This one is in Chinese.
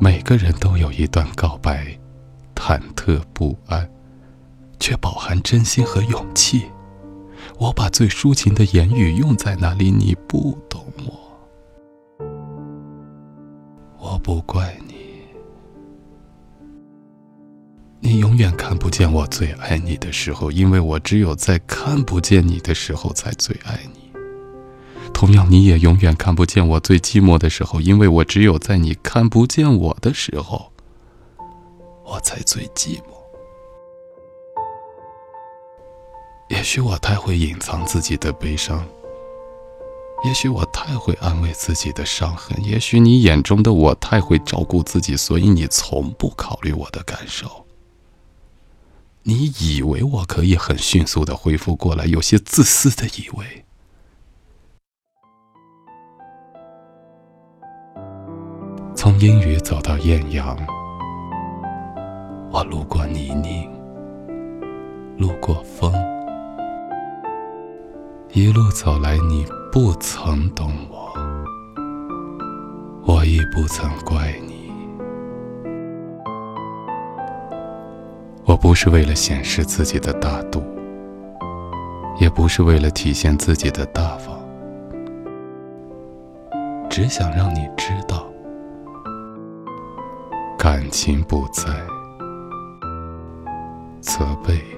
每个人都有一段告白，忐忑不安，却饱含真心和勇气。我把最抒情的言语用在那里，你不懂我，我不怪你。你永远看不见我最爱你的时候，因为我只有在看不见你的时候才最爱你。同样，你也永远看不见我最寂寞的时候，因为我只有在你看不见我的时候，我才最寂寞。也许我太会隐藏自己的悲伤，也许我太会安慰自己的伤痕，也许你眼中的我太会照顾自己，所以你从不考虑我的感受。你以为我可以很迅速的恢复过来，有些自私的以为。从阴雨走到艳阳，我路过泥泞，路过风，一路走来，你不曾懂我，我亦不曾怪你。我不是为了显示自己的大度，也不是为了体现自己的大方，只想让你知道，感情不在，责备。